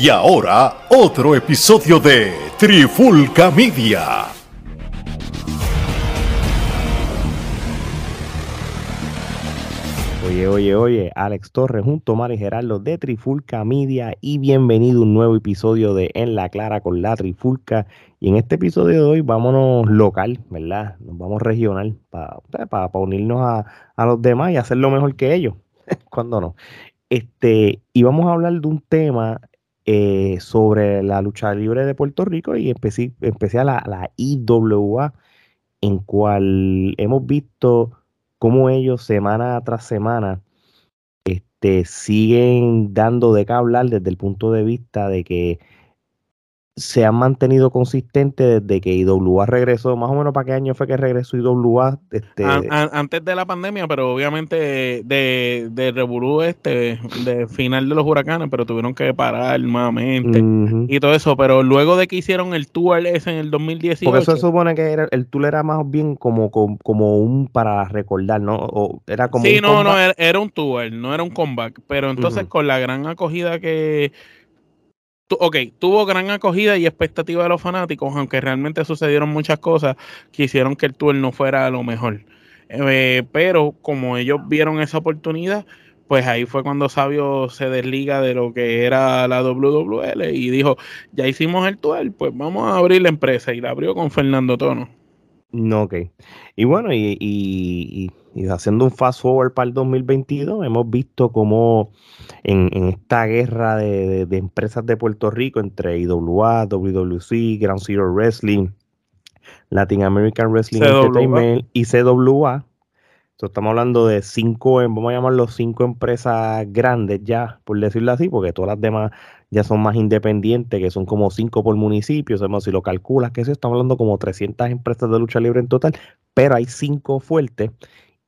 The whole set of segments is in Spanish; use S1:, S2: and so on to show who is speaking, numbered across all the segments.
S1: Y ahora, otro episodio de Trifulca Media.
S2: Oye, oye, oye, Alex Torres junto a Mari Gerardo de Trifulca Media y bienvenido a un nuevo episodio de En la Clara con la Trifulca. Y en este episodio de hoy vámonos local, ¿verdad? Nos vamos regional para unirnos a, a los demás y hacerlo mejor que ellos. cuando no? Este, y vamos a hablar de un tema eh, sobre la lucha libre de Puerto Rico y en especial la, la IWA, en cual hemos visto cómo ellos semana tras semana este, siguen dando de qué hablar desde el punto de vista de que se han mantenido consistentes desde que IWA regresó. Más o menos para qué año fue que regresó IWA. Este...
S3: antes de la pandemia, pero obviamente de, de Revolú, este, de final de los huracanes, pero tuvieron que parar nuevamente y todo eso. Pero luego de que hicieron el tour ese en el 2018.
S2: Porque eso se supone que era, el tour era más bien como, como, un para recordar, ¿no? O era como
S3: sí, no, no, era, un tour, no era un comeback. Pero entonces con la gran acogida que ok, tuvo gran acogida y expectativa de los fanáticos, aunque realmente sucedieron muchas cosas que hicieron que el tour no fuera lo mejor. Eh, pero como ellos vieron esa oportunidad, pues ahí fue cuando Sabio se desliga de lo que era la WWL y dijo, ya hicimos el tour, pues vamos a abrir la empresa y la abrió con Fernando Tono.
S2: No, ok. Y bueno, y, haciendo un fast forward para el 2022, hemos visto cómo en, esta guerra de, empresas de Puerto Rico entre IWA, WWC, Ground Zero Wrestling, Latin American Wrestling Entertainment y CWA, estamos hablando de cinco, vamos a llamarlo cinco empresas grandes ya, por decirlo así, porque todas las demás ya son más independientes, que son como cinco por municipio, si lo calculas, que eso estamos hablando como 300 empresas de lucha libre en total, pero hay cinco fuertes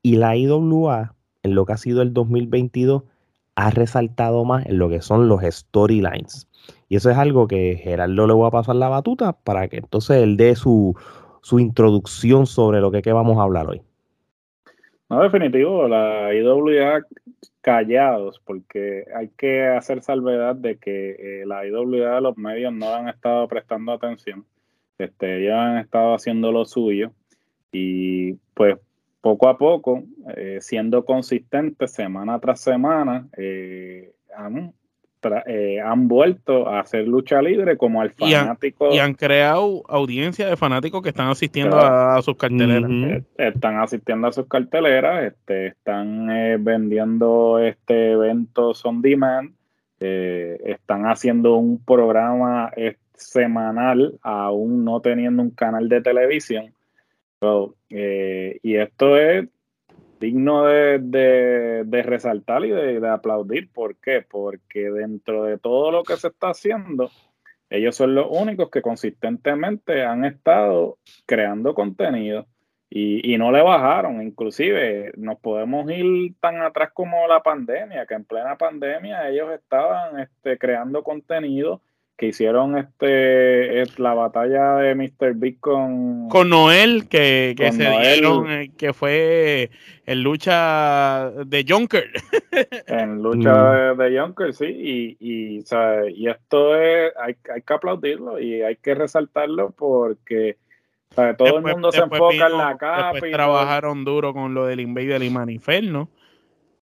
S2: y la IWA en lo que ha sido el 2022 ha resaltado más en lo que son los storylines. Y eso es algo que Gerardo le voy a pasar la batuta para que entonces él dé su, su introducción sobre lo que, que vamos a hablar hoy.
S4: No, definitivo, la IWA callados, porque hay que hacer salvedad de que eh, la IWA los medios no han estado prestando atención, este, ellos han estado haciendo lo suyo y pues poco a poco, eh, siendo consistentes semana tras semana, eh, han eh, han vuelto a hacer lucha libre como al fanático.
S3: Y han, creado audiencia de fanáticos que están asistiendo a, sus carteleras.
S4: Están asistiendo a sus carteleras, este, están eh, vendiendo este eventos on demand, están haciendo un programa semanal, aún no teniendo un canal de televisión. Y esto es digno de, resaltar y de, aplaudir. ¿Por qué? Porque dentro de todo lo que se está haciendo, ellos son los únicos que consistentemente han estado creando contenido y, no le bajaron. Inclusive nos podemos ir tan atrás como la pandemia, que en plena pandemia ellos estaban este, creando contenido que hicieron este es la batalla de Mr. Big con
S3: con Noel que, que se eh, que fue en lucha de Junker
S4: en lucha mm. de, Junker sí y, y, y esto es hay, hay, que aplaudirlo y hay que resaltarlo porque todo el mundo se enfoca en la capa
S3: y trabajaron duro con lo del Invader y Maniferno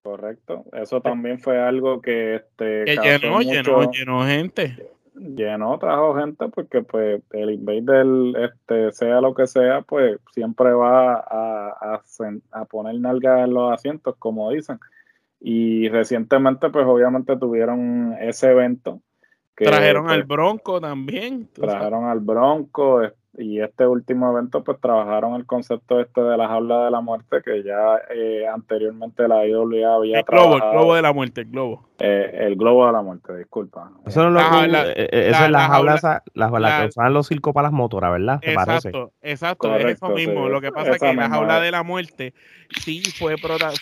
S4: correcto eso también fue algo que este
S3: que llenó, llenó, llenó gente
S4: llenó, trajo gente porque pues el invader, este, sea lo que sea, pues siempre va a, a, poner nalgas en los asientos, como dicen. Y recientemente, pues obviamente tuvieron ese evento.
S3: Que, trajeron al pues, Bronco también.
S4: Trajeron al Bronco, y este último evento pues trabajaron el concepto este de la jaula de la muerte que ya eh, anteriormente la IWA había
S3: el globo, el globo de la muerte, el globo.
S4: Eh, el globo de la muerte, disculpa.
S2: Eso no es lo la, eh, esa es la, jaula, la, que usaban los circos para las motoras, ¿verdad?
S3: exacto, exacto, es eso mismo. Lo que pasa es que la jaula de la muerte sí fue,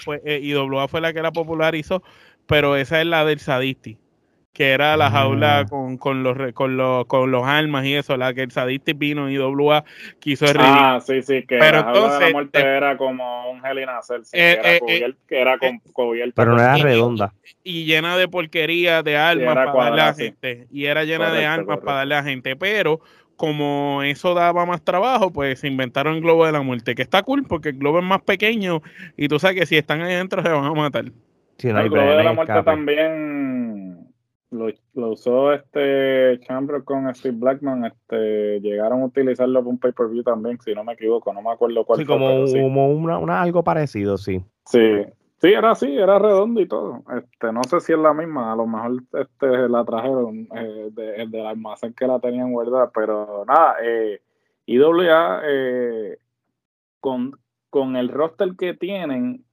S3: fue IWA fue la que la popularizó, pero esa es la del Sadisti que era la jaula ah. con, con, los, con, los, con los armas y eso, la que el Sadistic vino y WA quiso
S4: Ah, sí, sí, que Pero la jaula de la muerte eh, era como un Hell in eh, que, era eh, que era con, cubierta.
S2: Pero no era redonda.
S3: Y, llena de porquería, de armas para darle a la gente. Y era llena de armas para darle a la gente. Pero como eso daba más trabajo, pues se inventaron el globo de la muerte, que está cool porque el globo es más pequeño y tú sabes que si están ahí adentro se van a matar.
S4: el globo de la muerte también lo, usó este Chamber con Steve Blackman, este llegaron a utilizarlo para un pay-per-view también, si no me equivoco, no me acuerdo cuál
S2: sí, como, como una, algo parecido, sí.
S4: Sí, Sí, era así, era redondo y todo. Este, no sé si es la misma, a lo mejor este, la trajeron eh, de, del almacén que la tenían guardada, pero nada, eh, IWA eh, con, con el roster que tienen,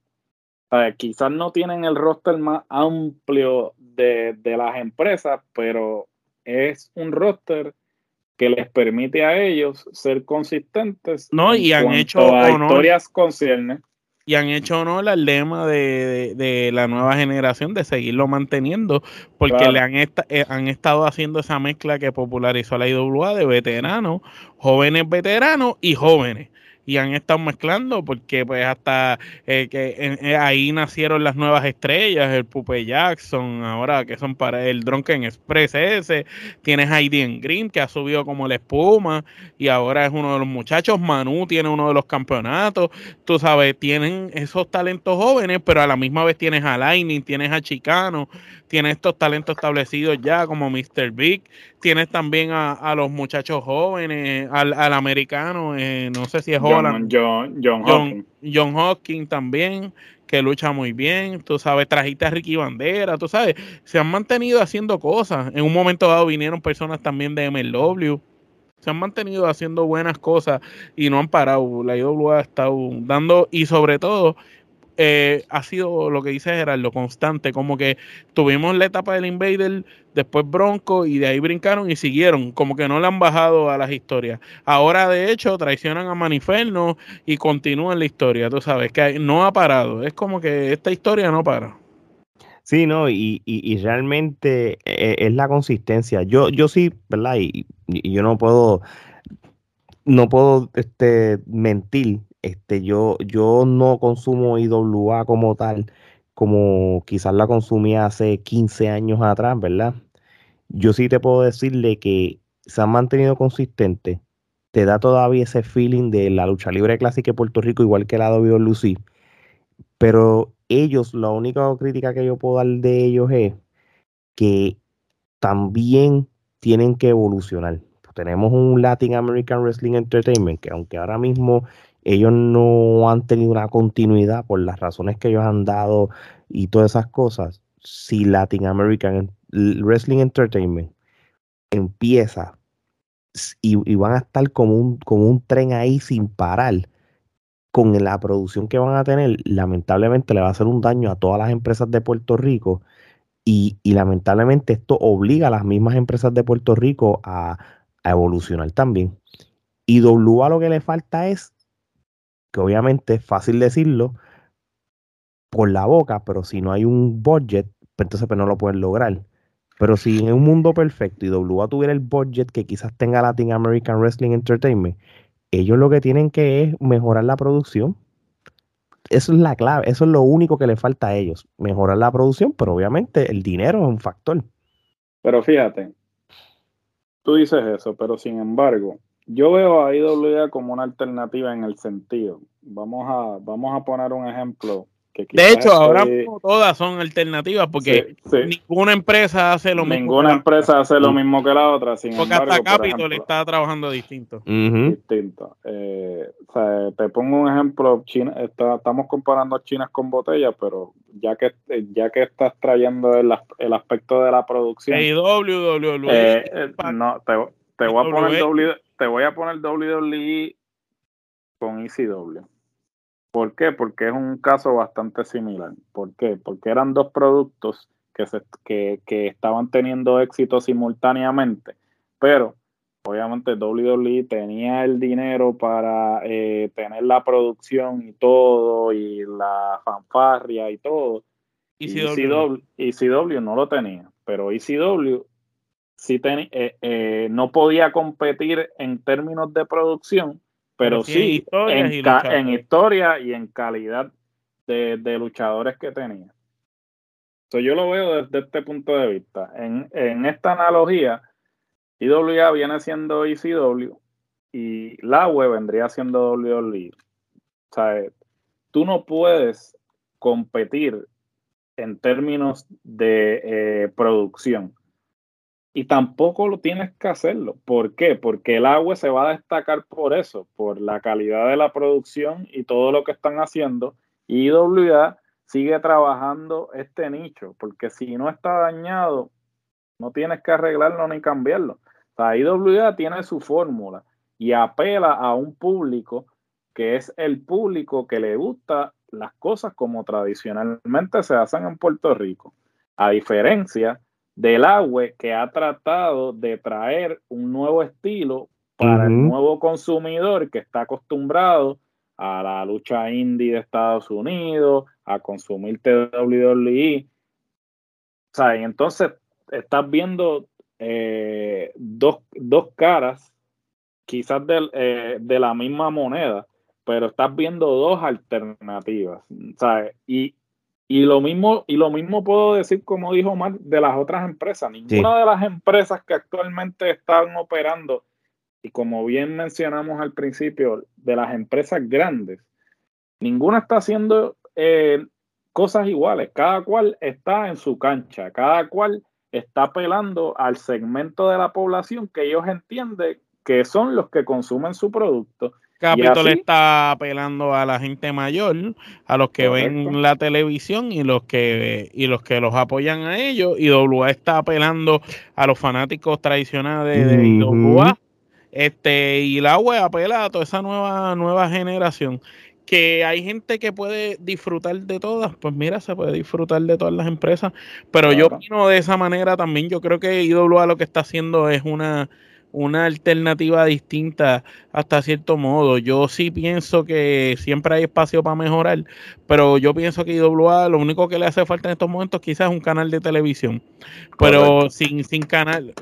S4: quizás no tienen el roster más amplio de, de las empresas, pero es un roster que les permite a ellos ser consistentes.
S3: No, y han hecho
S4: a historias conciernes
S3: y han hecho honor al lema de, la nueva generación de seguirlo manteniendo, porque le han, eh, han estado haciendo esa mezcla que popularizó la IWA de veteranos, jóvenes veteranos y jóvenes y han estado mezclando porque pues hasta eh, que eh, ahí nacieron las nuevas estrellas, el Pupe Jackson, ahora que son para el Drunken Express ese, tienes a Aiden Green que ha subido como la espuma y ahora es uno de los muchachos, Manu tiene uno de los campeonatos, tú sabes, tienen esos talentos jóvenes, pero a la misma vez tienes a Lightning, tienes a Chicano, tienes estos talentos establecidos ya como Mr. Big, tienes también a, los muchachos jóvenes, al, americano, eh, no sé si es
S4: John, John, John,
S3: John, Hawking también, que lucha muy bien, tú sabes, trajiste a Ricky Bandera, tú sabes, se han mantenido haciendo cosas. En un momento dado vinieron personas también de MLW, se han mantenido haciendo buenas cosas y no han parado. La IWA ha estado dando, y sobre todo, eh, ha sido lo que dice Gerardo, constante, como que tuvimos la etapa del Invader, después Bronco y de ahí brincaron y siguieron, como que no le han bajado a las historias. Ahora de hecho traicionan a Maniferno y continúan la historia, tú sabes, que no ha parado, es como que esta historia no para.
S2: Sí, no, y, y, realmente eh, es la consistencia. Yo, yo sí, ¿verdad? Y, y yo no puedo, no puedo este, mentir este, yo, yo no consumo IWA como tal, como quizás la consumía hace 15 años atrás, ¿verdad? Yo sí te puedo decirle que se han mantenido consistentes, te da todavía ese feeling de la lucha libre clásica de Puerto Rico, igual que la Lucy, pero ellos, la única crítica que yo puedo dar de ellos es que también tienen que evolucionar. Tenemos un Latin American Wrestling Entertainment que aunque ahora mismo ellos no han tenido una continuidad por las razones que ellos han dado y todas esas cosas. Si Latin American Wrestling Entertainment empieza y, van a estar como un, como un tren ahí sin parar, con la producción que van a tener, lamentablemente le va a hacer un daño a todas las empresas de Puerto Rico y, lamentablemente esto obliga a las mismas empresas de Puerto Rico a, a evolucionar también. Y WA lo que le falta es que obviamente es fácil decirlo por la boca, pero si no hay un budget, pues entonces pues no lo pueden lograr. Pero si en un mundo perfecto y WA tuviera el budget que quizás tenga Latin American Wrestling Entertainment, ellos lo que tienen que es mejorar la producción. Eso es la clave, eso es lo único que le falta a ellos, mejorar la producción, pero obviamente el dinero es un factor.
S4: Pero fíjate, tú dices eso, pero sin embargo, yo veo a IWA como una alternativa en el sentido. Vamos a, vamos a poner un ejemplo.
S3: Que de hecho, ahora todas son alternativas porque ninguna empresa hace lo
S4: mismo. Ninguna empresa hace lo mismo que la otra. Sin
S3: porque
S4: hasta
S3: Capitol está trabajando distinto.
S4: Distinto. Eh, o sea, te pongo un ejemplo. China, estamos comparando chinas con botellas, pero ya que ya que estás trayendo el, el aspecto de la producción.
S3: Y WWE.
S4: Eh, eh, no, te, te voy a poner WWE te voy a poner WWE con ECW. ¿Por qué? Porque es un caso bastante similar. ¿Por qué? Porque eran dos productos que, se, que, estaban teniendo éxito simultáneamente, pero obviamente WWE tenía el dinero para eh, tener la producción y todo, y la fanfarria y todo.
S3: Y CW.
S4: y CW no lo tenía. pero ECW sí eh, eh, no podía competir en términos de producción, pero, sí, en, historia y en calidad de, luchadores que tenía. yo lo veo desde este punto de vista. En, en esta analogía, IWA viene siendo ECW y la web vendría siendo WWE. O sea, tú no puedes competir en términos de eh, producción. Y tampoco lo tienes que hacerlo. ¿Por qué? Porque el agua se va a destacar por eso, por la calidad de la producción y todo lo que están haciendo. Y IWA sigue trabajando este nicho, porque si no está dañado, no tienes que arreglarlo ni cambiarlo. O sea, IWA tiene su fórmula y apela a un público que es el público que le gusta las cosas como tradicionalmente se hacen en Puerto Rico. A diferencia del agua que ha tratado de traer un nuevo estilo para el nuevo consumidor que está acostumbrado a la lucha indie de Estados Unidos, a consumir WWE. O sea, y entonces estás viendo eh, dos, caras, quizás eh, de la misma moneda, pero estás viendo dos alternativas. ¿sabes? Y, y, lo mismo, y lo mismo puedo decir, como dijo Omar, de las otras empresas. Ninguna de las empresas que actualmente están operando, y como bien mencionamos al principio, de las empresas grandes, ninguna está haciendo eh, cosas iguales. Cada cual está en su cancha, cada cual está apelando al segmento de la población que ellos entienden que son los que consumen su producto
S3: Capitol está apelando a la gente mayor, a los que ven la televisión y los que y los que los apoyan a ellos. Y WA está apelando a los fanáticos tradicionales de WA. Este, y la web apela a toda esa nueva, nueva generación. Que hay gente que puede disfrutar de todas, pues mira, se puede disfrutar de todas las empresas. Pero yo opino de esa manera también. Yo creo que IWA lo que está haciendo es una una alternativa distinta hasta cierto modo. Yo sí pienso que siempre hay espacio para mejorar, pero yo pienso que IWA lo único que le hace falta en estos momentos quizás es un canal de televisión. Pero sin, sin canal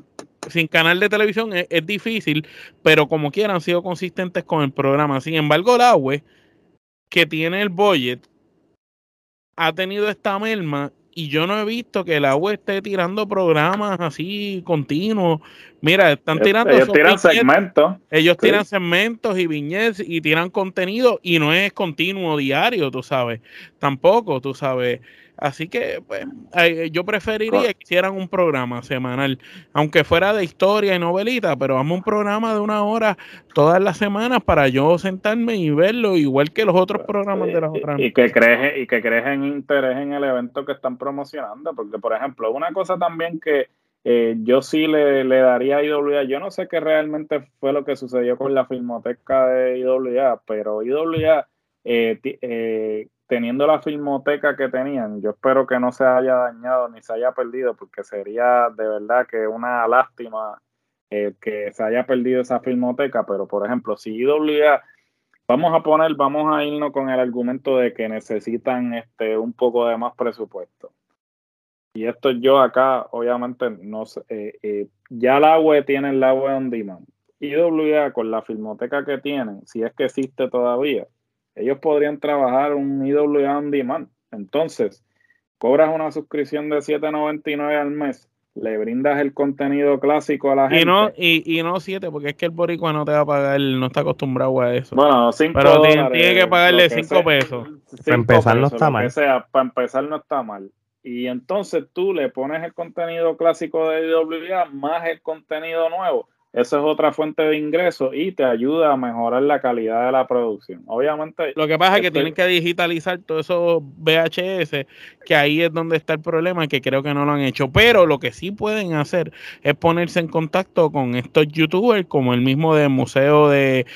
S3: sin canal de televisión es, difícil, pero como quieran han sido consistentes con el programa. Sin embargo, la web que tiene el budget ha tenido esta merma y yo no he visto que la web esté tirando programas así continuos. Mira, están tirando.
S4: Ellos tiran segmentos.
S3: Ellos tiran segmentos y viñetas y tiran contenido y no es continuo diario, tú sabes. Tampoco, tú sabes. Así que pues, yo preferiría que hicieran un programa semanal, aunque fuera de historia y novelita, pero vamos un programa de una hora todas las semanas para yo sentarme y verlo, igual que los otros programas de las otras.
S4: Y, que crees y que crees en interés en el evento que están promocionando, porque por ejemplo, una cosa también que eh, yo sí le, daría a IWA, yo no sé qué realmente fue lo que sucedió con la filmoteca de IWA, pero IWA eh, eh, teniendo la filmoteca que tenían, yo espero que no se haya dañado ni se haya perdido, porque sería de verdad que una lástima eh, que se haya perdido esa filmoteca, pero por ejemplo, si IWA, vamos a poner, vamos a irnos con el argumento de que necesitan este un poco de más presupuesto. Y esto yo acá, obviamente, no sé, eh, eh, ya la web tiene la web on demand. IWA con la filmoteca que tienen, si es que existe todavía, ellos podrían trabajar un IWA on demand. Entonces, cobras una suscripción de $7.99 al mes, le brindas el contenido clásico a la gente.
S3: Y no, y, y no 7, porque es que el boricua no te va a pagar, no está acostumbrado a eso.
S4: Bueno, 5
S3: Pero tiene, que pagarle 5 pesos.
S2: Para empezar no está mal.
S4: Sea, para empezar no está mal. Y entonces tú le pones el contenido clásico de IWA más el contenido nuevo eso es otra fuente de ingreso y te ayuda a mejorar la calidad de la producción. Obviamente.
S3: Lo que pasa es que tienen que digitalizar todos esos VHS, que ahí es donde está el problema, que creo que no lo han hecho. Pero lo que sí pueden hacer es ponerse en contacto con estos youtubers, como el mismo del Museo de,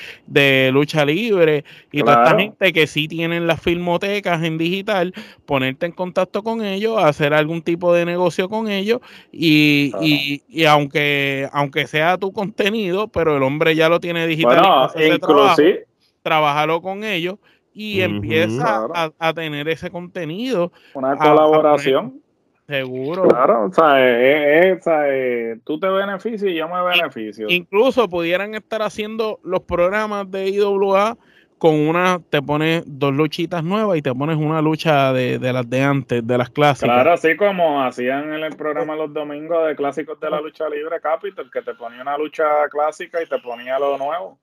S3: Lucha Libre y toda esta gente que sí tienen las filmotecas en digital, ponerte en contacto con ellos, hacer algún tipo de negocio con ellos y, y, y aunque, aunque sea tu contenido, pero el hombre ya lo tiene digital. Bueno, con ellos y empieza a, tener ese contenido.
S4: Una colaboración.
S3: Seguro.
S4: Claro, o sea, es, es, tú te beneficias y yo me beneficio.
S3: Incluso pudieran estar haciendo los programas de IWA con una, te pones dos luchitas nuevas y te pones una lucha de, de, las de antes, de las clásicas.
S4: Claro, así como hacían en el programa los domingos de clásicos de la lucha libre Capital, que te ponía una lucha clásica y te ponía lo nuevo.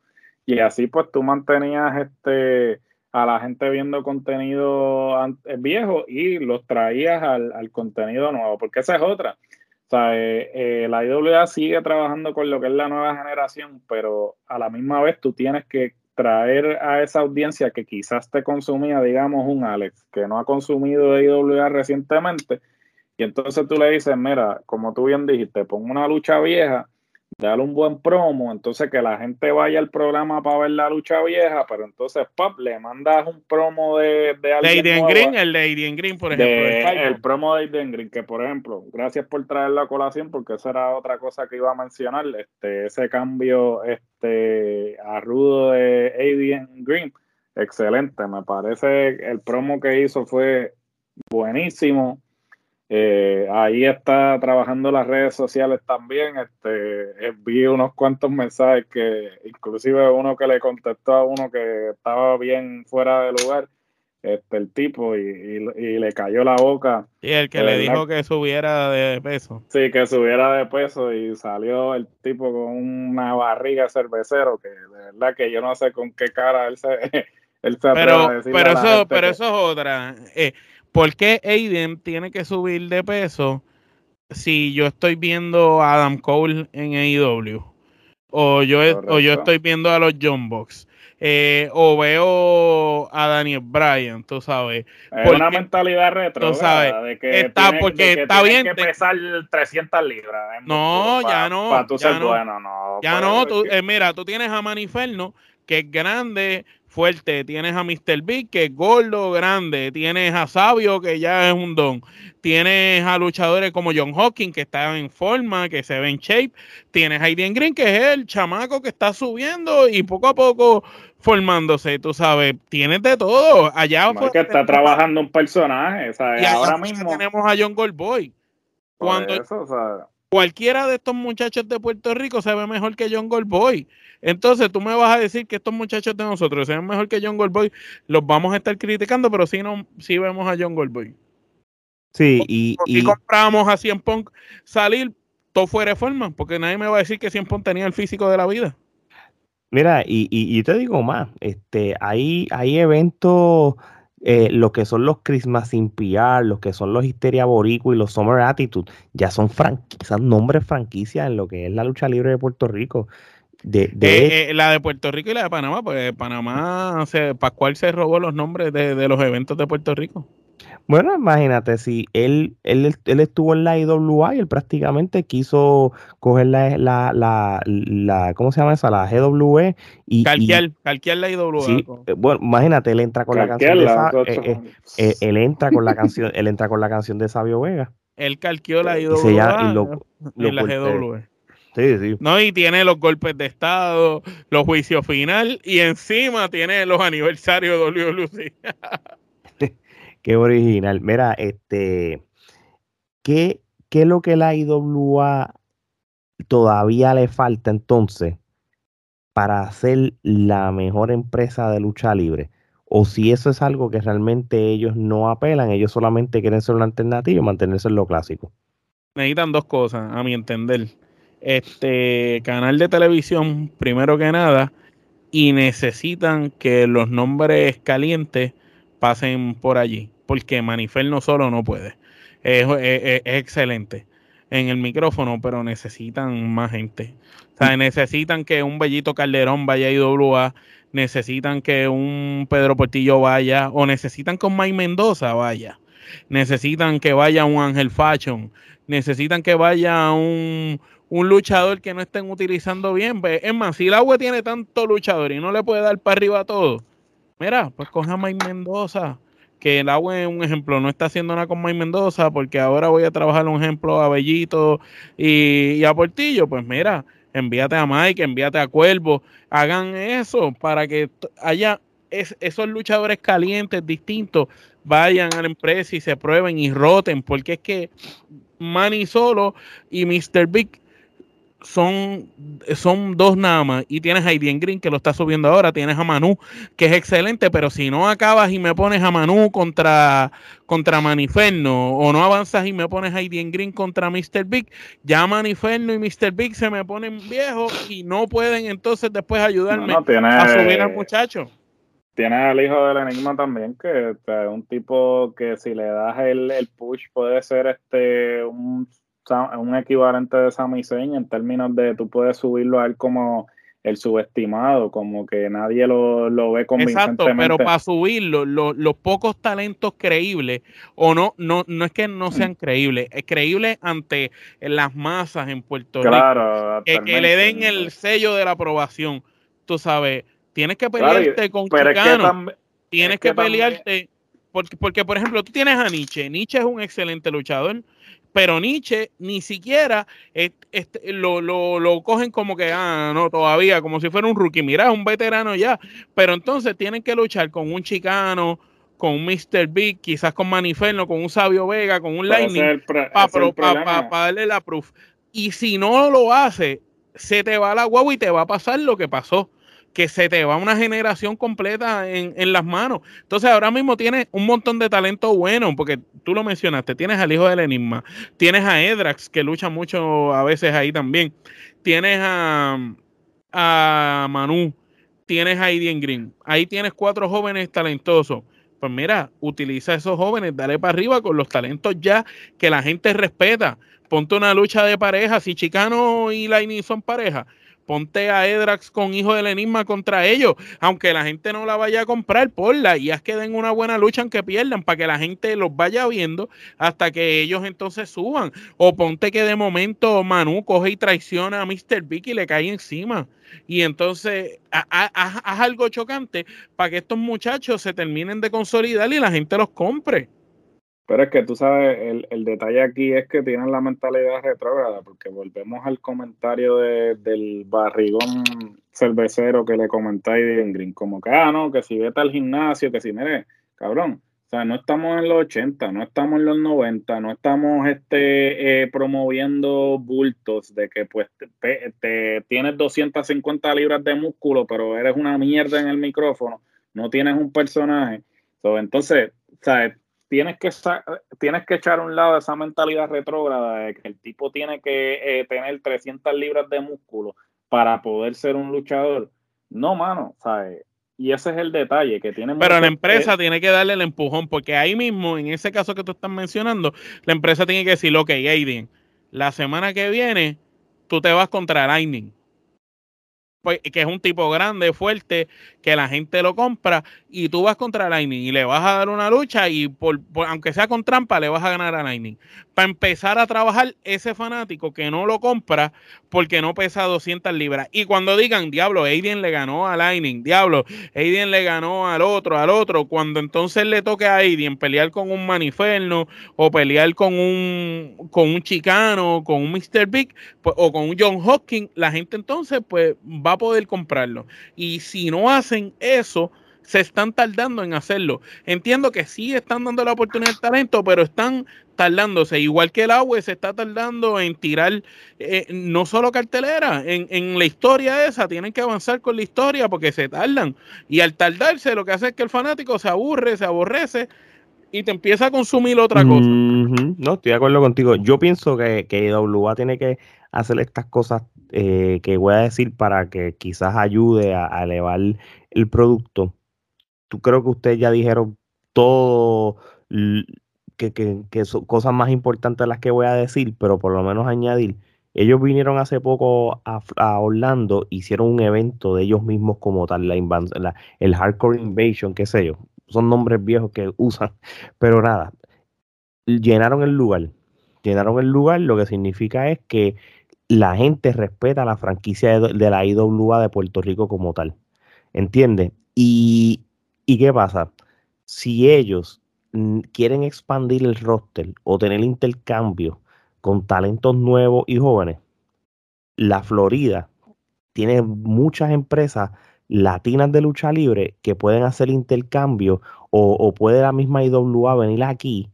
S4: Y así pues tú mantenías este a la gente viendo contenido viejo y los traías al, al contenido nuevo, porque esa es otra. O sea, eh, eh, la IWA sigue trabajando con lo que es la nueva generación, pero a la misma vez tú tienes que traer a esa audiencia que quizás te consumía, digamos, un Alex, que no ha consumido IWA recientemente, y entonces tú le dices, mira, como tú bien dijiste, pon una lucha vieja, dale un buen promo, entonces que la gente vaya al programa para ver la lucha vieja, pero entonces, pop, le mandas un promo de, de
S3: alguien Green, el Lady Green, por ejemplo.
S4: el, promo de Lady Green, que por ejemplo, gracias por traer la colación, porque esa era otra cosa que iba a mencionar, este, ese cambio este, a rudo de Aiden Green, excelente, me parece el promo que hizo fue buenísimo, eh, ahí está trabajando las redes sociales también. Este, vi unos cuantos mensajes que, inclusive uno que le contestó a uno que estaba bien fuera de lugar, este, el tipo, y, le cayó la boca.
S3: Y el que le dijo que subiera de peso.
S4: Sí, que subiera de peso y salió el tipo con una barriga cervecero, que de verdad que yo no sé con qué cara él se... Él se
S3: pero, pero, eso, pero eso es otra. Eh, ¿Por qué Aiden tiene que subir de peso si yo estoy viendo a Adam Cole en AEW? O yo, o yo estoy viendo a los John Box. Eh, o veo a Daniel Bryan, tú sabes.
S4: Es una mentalidad retro,
S3: tú sabes, de que está, porque está bien.
S4: que pesar 300 libras.
S3: No, ya no.
S4: Para tú ser bueno, no.
S3: Ya no, tú, eh, mira, tú tienes a Maniferno, que es grande, fuerte. Tienes a Mr. Big, que es gordo, grande. Tienes a Sabio, que ya es un don. Tienes a luchadores como John Hawking, que está en forma, que se ve en shape. Tienes a Aiden Green, que es el chamaco que está subiendo y poco a poco formándose, tú sabes. Tienes de todo. Allá
S4: que está trabajando un personaje. y ahora mismo
S3: tenemos a John Goldboy. Cuando cualquiera de estos muchachos de Puerto Rico se ve mejor que John Goldboy. Entonces tú me vas a decir que estos muchachos de nosotros sean mejor que John Goldboy, los vamos a estar criticando, pero sí, no, sí vemos a John Goldboy.
S2: Sí, y,
S3: y, compramos a Cien Punk salir todo fuera de forma, porque nadie me va a decir que Cien Punk tenía el físico de la vida.
S2: Mira, y, y, te digo más, este, hay, hay eventos, eh, lo que son los Christmas sin PR, los que son los Histeria Borico y los Summer Attitude, ya son franquicias, nombres franquicias en lo que es la lucha libre de Puerto Rico. De,
S3: eh, eh, la de Puerto Rico y la de Panamá, pues Panamá, se, Pascual se robó los nombres de, los eventos de Puerto Rico.
S2: Bueno, imagínate, si él, él, él estuvo en la IWA y él prácticamente quiso coger la, la, la, ¿cómo se llama esa? La GWE y...
S3: Calquear, calquear la IWA.
S2: Eh, bueno, imagínate, él entra con la canción de él entra con la canción, él entra con la canción de Sabio Vega.
S3: Él calqueó la IWA y, lo, en la GWE. No, y tiene los golpes de Estado, los juicios final y encima tiene los aniversarios de WLC.
S2: Qué original. Mira, este, ¿qué, ¿qué es lo que la IWA todavía le falta entonces para ser la mejor empresa de lucha libre? O si eso es algo que realmente ellos no apelan, ellos solamente quieren ser una alternativa y mantenerse en lo clásico.
S3: Necesitan dos cosas, a mi entender este canal de televisión, primero que nada, y necesitan que los nombres calientes pasen por allí, porque Manifer no solo no puede. Es, excelente en el micrófono, pero necesitan más gente. O sea, necesitan que un Bellito Calderón vaya a IWA, necesitan que un Pedro Portillo vaya, o necesitan que un Mike Mendoza vaya. Necesitan que vaya un Ángel Fashion, necesitan que vaya un, un luchador que no estén utilizando bien. Es más, si el agua tiene tanto luchador y no le puede dar para arriba a todo, mira, pues coja a Mike Mendoza. Que el agua es un ejemplo, no está haciendo nada con Mike Mendoza, porque ahora voy a trabajar un ejemplo a Bellito y, a Portillo. Pues mira, envíate a Mike, envíate a Cuervo, hagan eso para que haya esos luchadores calientes distintos vayan a la empresa y se prueben y roten, porque es que Manny solo y Mr. Big son, son dos nada más. Y tienes a Aiden Green que lo está subiendo ahora. Tienes a Manu que es excelente. Pero si no acabas y me pones a Manu contra, contra Maniferno o no avanzas y me pones a Aiden Green contra Mr. Big, ya Maniferno y Mr. Big se me ponen viejos y no pueden entonces después ayudarme a subir al muchacho.
S4: Tienes al hijo del enigma también, que es un tipo que si le das el, el push puede ser este un un equivalente de Sami Zayn en términos de tú puedes subirlo a él como el subestimado, como que nadie lo, lo ve convincentemente.
S3: Exacto, pero para subirlo, los pocos talentos creíbles, o no, no, no es que no sean creíbles, es creíble ante las masas en Puerto Rico. Que, que, le den el sello de la aprobación. Tú sabes, tienes que pelearte con Chicano, tienes que, pelearte, porque, porque, por ejemplo, tú tienes a Nietzsche, Nietzsche es un excelente luchador, pero Nietzsche ni siquiera este, lo, lo, cogen como que, ah, no, todavía, como si fuera un rookie. Mira, un veterano ya, pero entonces tienen que luchar con un chicano, con un Mr. Big, quizás con Maniferno, con un Sabio Vega, con un Lightning, para darle la proof. Y si no lo hace, se te va la guagua y te va a pasar lo que pasó que se te va una generación completa en, en, las manos. Entonces ahora mismo tienes un montón de talento bueno, porque tú lo mencionaste, tienes al hijo del enigma, tienes a Edrax, que lucha mucho a veces ahí también, tienes a, a Manu, tienes a Aiden Green, ahí tienes cuatro jóvenes talentosos. Pues mira, utiliza a esos jóvenes, dale para arriba con los talentos ya que la gente respeta. Ponte una lucha de pareja, si Chicano y Lightning son pareja, ponte a Edrax con Hijo del Enigma contra ellos, aunque la gente no la vaya a comprar, la y haz que den una buena lucha aunque pierdan, para que la gente los vaya viendo hasta que ellos entonces suban. O ponte que de momento Manu coge y traiciona a Mr. Big y le cae encima. Y entonces haz algo chocante para que estos muchachos se terminen de consolidar y la gente los compre.
S4: Pero es que tú sabes, el, el, detalle aquí es que tienen la mentalidad retrógrada, porque volvemos al comentario de, del barrigón cervecero que le comentáis de Green, como que, ah, no, que si vete al gimnasio, que si, mire, cabrón, o sea, no estamos en los 80, no estamos en los 90, no estamos este, eh, promoviendo bultos de que pues te, te, tienes 250 libras de músculo, pero eres una mierda en el micrófono, no tienes un personaje. entonces, ¿sabes? Tienes que, tienes que echar a un lado esa mentalidad retrógrada de que el tipo tiene que eh, tener 300 libras de músculo para poder ser un luchador. No, mano, ¿sabes? Y ese es el detalle que tiene.
S3: Pero la empresa tiene que darle el empujón, porque ahí mismo, en ese caso que tú estás mencionando, la empresa tiene que decir, ok, Aiden, la semana que viene tú te vas contra Lightning pues, que es un tipo grande, fuerte, que la gente lo compra y tú vas contra Lightning y le vas a dar una lucha y por, aunque sea con trampa le vas a ganar a Lightning. Para empezar a trabajar ese fanático que no lo compra porque no pesa 200 libras. Y cuando digan, diablo, Aiden le ganó a Lightning, diablo, Aiden le ganó al otro, al otro, cuando entonces le toque a Aiden pelear con un Maniferno o pelear con un, con un Chicano, con un Mr. Big pues, o con un John Hopkins, la gente entonces pues va poder comprarlo. Y si no eso, se están tardando en hacerlo. Entiendo que sí están dando la oportunidad al talento, pero están tardándose. Igual que el agua se está tardando en tirar eh, no solo cartelera, en, en, la historia esa, tienen que avanzar con la historia porque se tardan. Y al tardarse, lo que hace es que el fanático se aburre, se aborrece y te empieza a consumir otra cosa.
S2: No, estoy de acuerdo contigo. Yo pienso que, que tiene que hacer estas cosas eh, que voy a decir para que quizás ayude a, elevar el producto. Tú creo que ustedes ya dijeron todo que, que, son cosas más importantes las que voy a decir, pero por lo menos añadir. Ellos vinieron hace poco a, Orlando, hicieron un evento de ellos mismos como tal, la, el Hardcore Invasion, qué sé yo. Son nombres viejos que usan, pero nada, llenaron el lugar. Llenaron el lugar, lo que significa es que la gente respeta la franquicia de, la IWA de Puerto Rico como tal. ¿Entiendes? Y, y, qué pasa? Si ellos quieren expandir el roster o tener intercambio con talentos nuevos y jóvenes, la Florida tiene muchas empresas latinas de lucha libre que pueden hacer intercambio o, o puede la misma IWA venir aquí,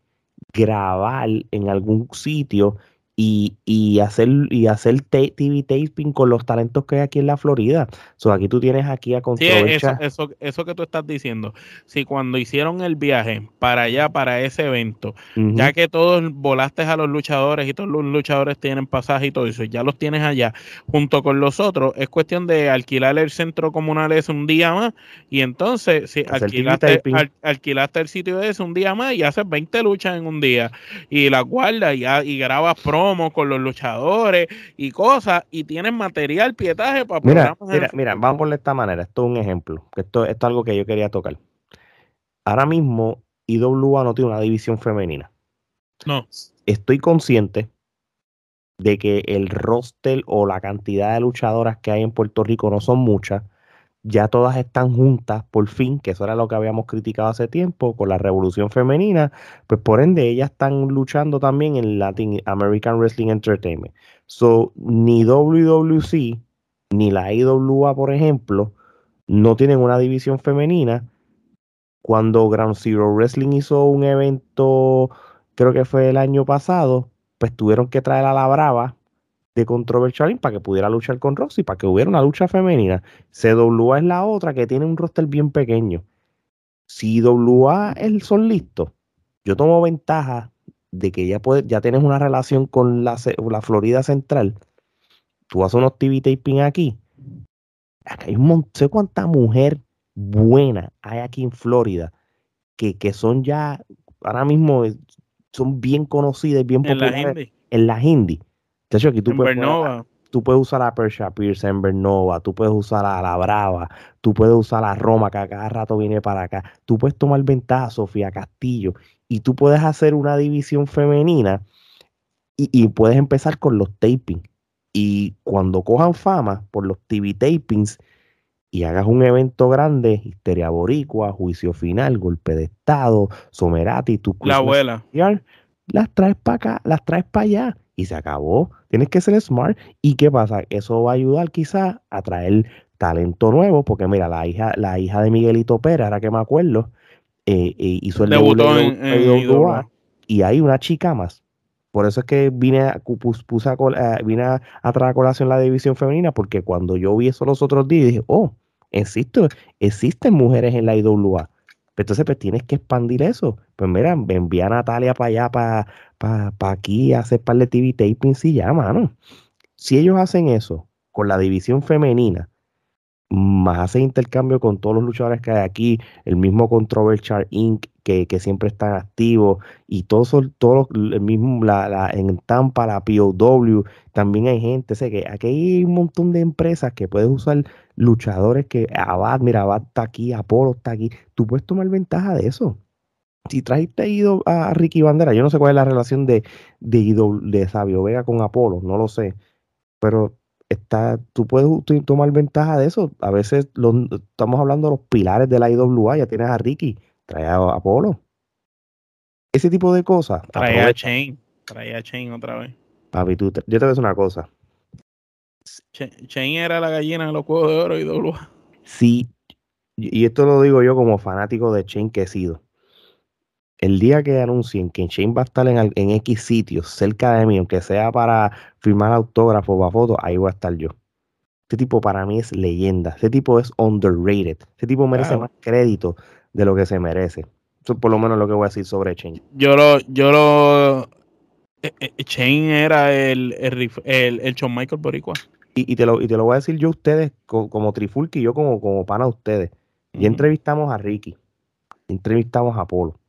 S2: grabar en algún sitio y, y, hacer, y hacer TV taping con los talentos que hay aquí en la Florida. So, aquí tú tienes aquí a
S3: controversia. Sí, eso, eso, que tú estás diciendo. Si cuando hicieron el viaje para allá, para ese evento, ya que todos volaste a los luchadores y todos los luchadores tienen pasaje y todo eso, ya los tienes allá junto con los otros, es cuestión de alquilar el centro comunal ese un día más y entonces si alquilaste, alquilaste el sitio ese un día más y haces 20 luchas en un día y las guardas y, y grabas pro con los luchadores y cosas, y tienen material, pietaje para
S2: mira, mira, mira, vamos por esta manera. Esto es un ejemplo. Esto, esto es algo que yo quería tocar. Ahora mismo, IWA no tiene una división femenina.
S3: No.
S2: Estoy consciente de que el roster o la cantidad de luchadoras que hay en Puerto Rico no son muchas ya todas están juntas por fin, que eso era lo que habíamos criticado hace tiempo con la revolución femenina, pues por ende ellas están luchando también en Latin American Wrestling Entertainment. So, ni WWC ni la IWA, por ejemplo, no tienen una división femenina. Cuando Ground Zero Wrestling hizo un evento, creo que fue el año pasado, pues tuvieron que traer a la Brava de Controversial para que pudiera luchar con Roxy, para que hubiera una lucha femenina. CWA es la otra que tiene un roster bien pequeño. Si WA son listos, yo tomo ventaja de que ya, puede, ya tienes una relación con la, la Florida Central. Tú haces unos TV taping aquí. hay un montón, sé cuánta mujer buena hay aquí en Florida que, que son ya, ahora mismo son bien conocidas, bien populares en la hindi de hecho, aquí tú puedes, tú puedes usar a Persia Pierce en Bernova, tú puedes usar a La Brava, tú puedes usar a Roma, que a cada rato viene para acá. Tú puedes tomar ventaja a Sofía Castillo y tú puedes hacer una división femenina y, puedes empezar con los tapings. Y cuando cojan fama por los TV tapings y hagas un evento grande, Histeria Boricua, Juicio Final, Golpe de Estado, Somerati, tu
S3: La abuela.
S2: Las traes para acá, las traes para allá y se acabó. Tienes que ser smart. ¿Y qué pasa? Eso va a ayudar quizás a traer talento nuevo, porque mira, la hija, la hija de Miguelito Pérez, ahora que me acuerdo, eh, eh, hizo el
S3: debut en,
S2: y hay una chica más. Por eso es que vine a, puse a, eh, vine a, traer a colación la división femenina, porque cuando yo vi eso los otros días, dije, oh, existe, existen mujeres en la IWA. Entonces, pues tienes que expandir eso. Pues mira, envía a Natalia para allá, para, para, aquí, a hacer par de TV taping y ya, mano. Si ellos hacen eso con la división femenina, más hace intercambio con todos los luchadores que hay aquí, el mismo Controversial Inc., que, que siempre están activos, y todos todos el mismo, la, en Tampa, la POW, también hay gente, sé que aquí hay un montón de empresas que puedes usar luchadores que Abad, mira, Abad está aquí, Apolo está aquí, tú puedes tomar ventaja de eso. Si trajiste ido a Ricky Bandera, yo no sé cuál es la relación de, de, de Sabio Vega con Apolo, no lo sé, pero está, tú puedes tomar ventaja de eso. A veces estamos hablando de los pilares de la IWA, ya tienes a Ricky, trae a Apolo. Ese tipo de cosas.
S3: Trae a Chain, trae a Chain otra vez.
S2: Papi, tú, yo te voy a decir una cosa.
S3: Chain era la gallina de los juegos de oro y IWA.
S2: Sí, y esto lo digo yo como fanático de Chain que he sido el día que anuncien que Shane va a estar en, en X sitios cerca de mí, aunque sea para firmar autógrafos o fotos, ahí voy a estar yo. Este tipo para mí es leyenda. Este tipo es underrated. Este tipo merece más crédito de lo que se merece. Eso es por lo menos lo que voy a decir sobre Shane.
S3: Yo lo, yo lo. Eh, eh, Shane era el, el, el, John Michael Boricua.
S2: Y, te lo, y te lo voy a decir yo a ustedes como, Trifulki y yo como, como pana a ustedes. Y entrevistamos a Ricky. Entrevistamos a Polo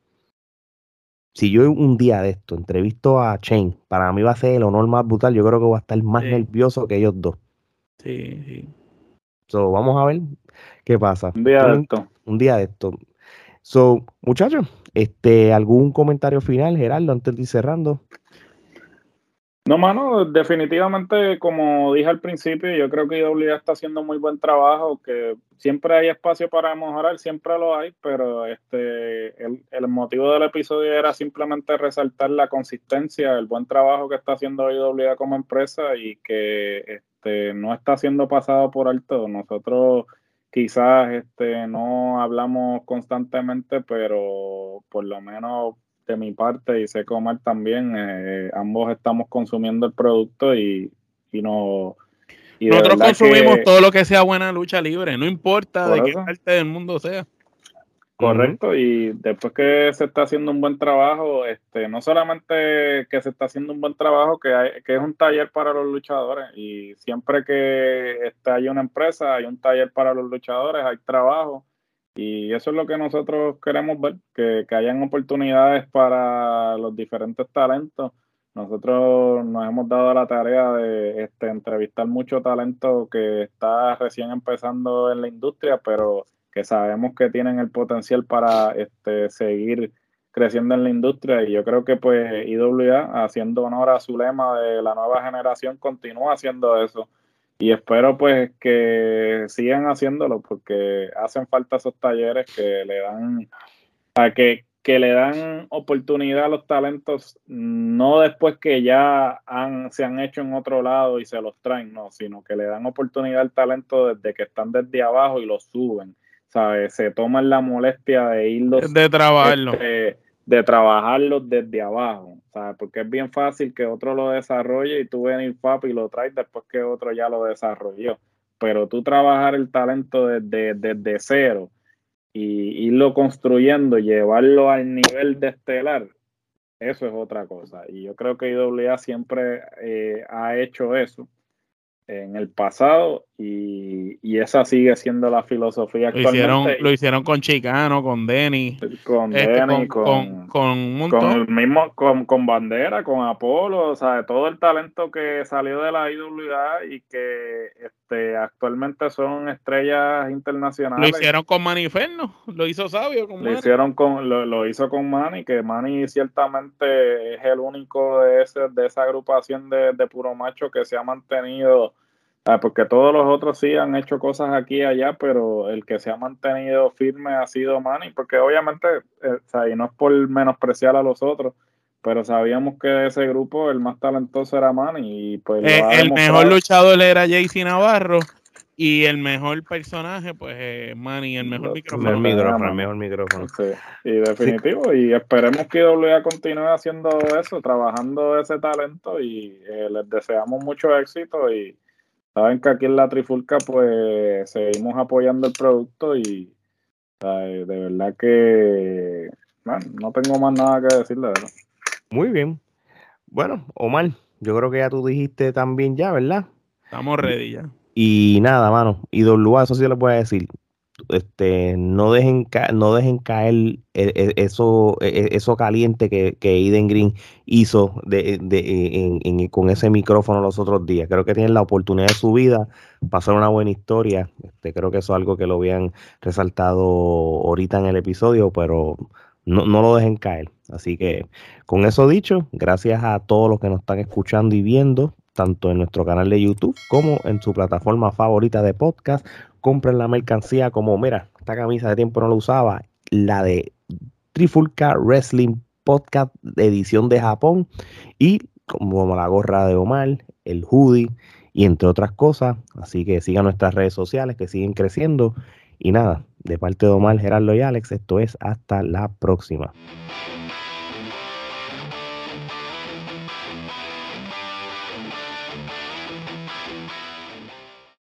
S2: si yo un día de esto entrevisto a Chain, para mí va a ser el honor más brutal. Yo creo que voy a estar más nervioso que ellos dos.
S3: Sí, sí.
S2: So, vamos a ver qué pasa.
S4: Un día de esto.
S2: Un día de esto. So, muchachos, este, ¿algún comentario final, Gerardo, antes de ir cerrando?
S4: No, mano, definitivamente, como dije al principio, yo creo que IWA está haciendo muy buen trabajo, que siempre hay espacio para mejorar, siempre lo hay, pero este el, motivo del episodio era simplemente resaltar la consistencia, el buen trabajo que está haciendo IWA como empresa y que este, no está siendo pasado por alto. Nosotros quizás este, no hablamos constantemente, pero por lo menos de mi parte y sé comer también, eh, ambos estamos consumiendo el producto y, y no...
S3: Nosotros consumimos todo lo que sea buena lucha libre, no importa de qué parte del mundo sea.
S4: Correcto, y después que se está haciendo un buen trabajo, este, no solamente que se está haciendo un buen trabajo, que, hay, que es un taller para los luchadores, y siempre que este, hay una empresa, hay un taller para los luchadores, hay trabajo, y eso es lo que nosotros queremos ver, que, hayan oportunidades para los diferentes talentos. Nosotros nos hemos dado la tarea de este, entrevistar mucho talento que está recién empezando en la industria, pero que sabemos que tienen el potencial para este, seguir creciendo en la industria y yo creo que pues IWA haciendo honor a su lema de la nueva generación continúa haciendo eso y espero pues que sigan haciéndolo porque hacen falta esos talleres que le dan a que, que le dan oportunidad a los talentos no después que ya han, se han hecho en otro lado y se los traen, no, sino que le dan oportunidad al talento desde que están desde abajo y los suben ¿sabes? Se toman la molestia de irlos.
S3: De trabajarlo.
S4: Este, de trabajarlos desde abajo, ¿sabes? Porque es bien fácil que otro lo desarrolle y tú venir FAP y lo traes después que otro ya lo desarrolló. Pero tú trabajar el talento desde, desde cero y irlo construyendo, llevarlo al nivel de estelar, eso es otra cosa. Y yo creo que IWA siempre eh, ha hecho eso en el pasado y, esa sigue siendo la filosofía
S3: actualmente. Lo hicieron, lo hicieron con Chicano, con Denny.
S4: Con este, Denny, con, con, con, el mismo, con, con Bandera, con Apolo, o sea, todo el talento que salió de la IWA y que este, actualmente son estrellas internacionales.
S3: Lo hicieron con Manny Ferno, lo hizo Sabio con
S4: lo Hicieron con, lo, hizo con Manny, que Manny ciertamente es el único de, ese, de esa agrupación de, de puro macho que se ha mantenido Ah, porque todos los otros sí han hecho cosas aquí y allá, pero el que se ha mantenido firme ha sido Manny, porque obviamente, eh, y no es por menospreciar a los otros, pero sabíamos que de ese grupo el más talentoso era Manny. Y pues
S3: eh, el mejor luchador era JC Navarro y el mejor personaje, pues eh, Manny, el mejor micrófono.
S2: El micrófono, el mejor micrófono.
S4: Sí, y definitivo, y esperemos que WA continúe haciendo eso, trabajando ese talento y eh, les deseamos mucho éxito y Saben que aquí en la Trifulca pues seguimos apoyando el producto y de verdad que no tengo más nada que decirle. ¿verdad?
S2: Muy bien. Bueno, Omar, yo creo que ya tú dijiste también ya, ¿verdad?
S3: Estamos ready ya.
S2: Y nada, mano, y Lugar, eso sí le puedo decir este, no dejen no dejen caer e, e, eso, e, eso caliente que, que Eden Green hizo de, de, con ese micrófono los otros días. Creo que tienen la oportunidad de su vida, pasar una buena historia. Este, creo que eso es algo que lo habían resaltado ahorita en el episodio, pero no, no lo dejen caer. Así que con eso dicho, gracias a todos los que nos están escuchando y viendo tanto en nuestro canal de YouTube como en su plataforma favorita de podcast compren la mercancía como, mira, esta camisa de tiempo no la usaba, la de Trifulca Wrestling Podcast de edición de Japón y como la gorra de Omar, el hoodie y entre otras cosas. Así que sigan nuestras redes sociales que siguen creciendo. Y nada, de parte de Omar, Gerardo y Alex, esto es hasta la próxima.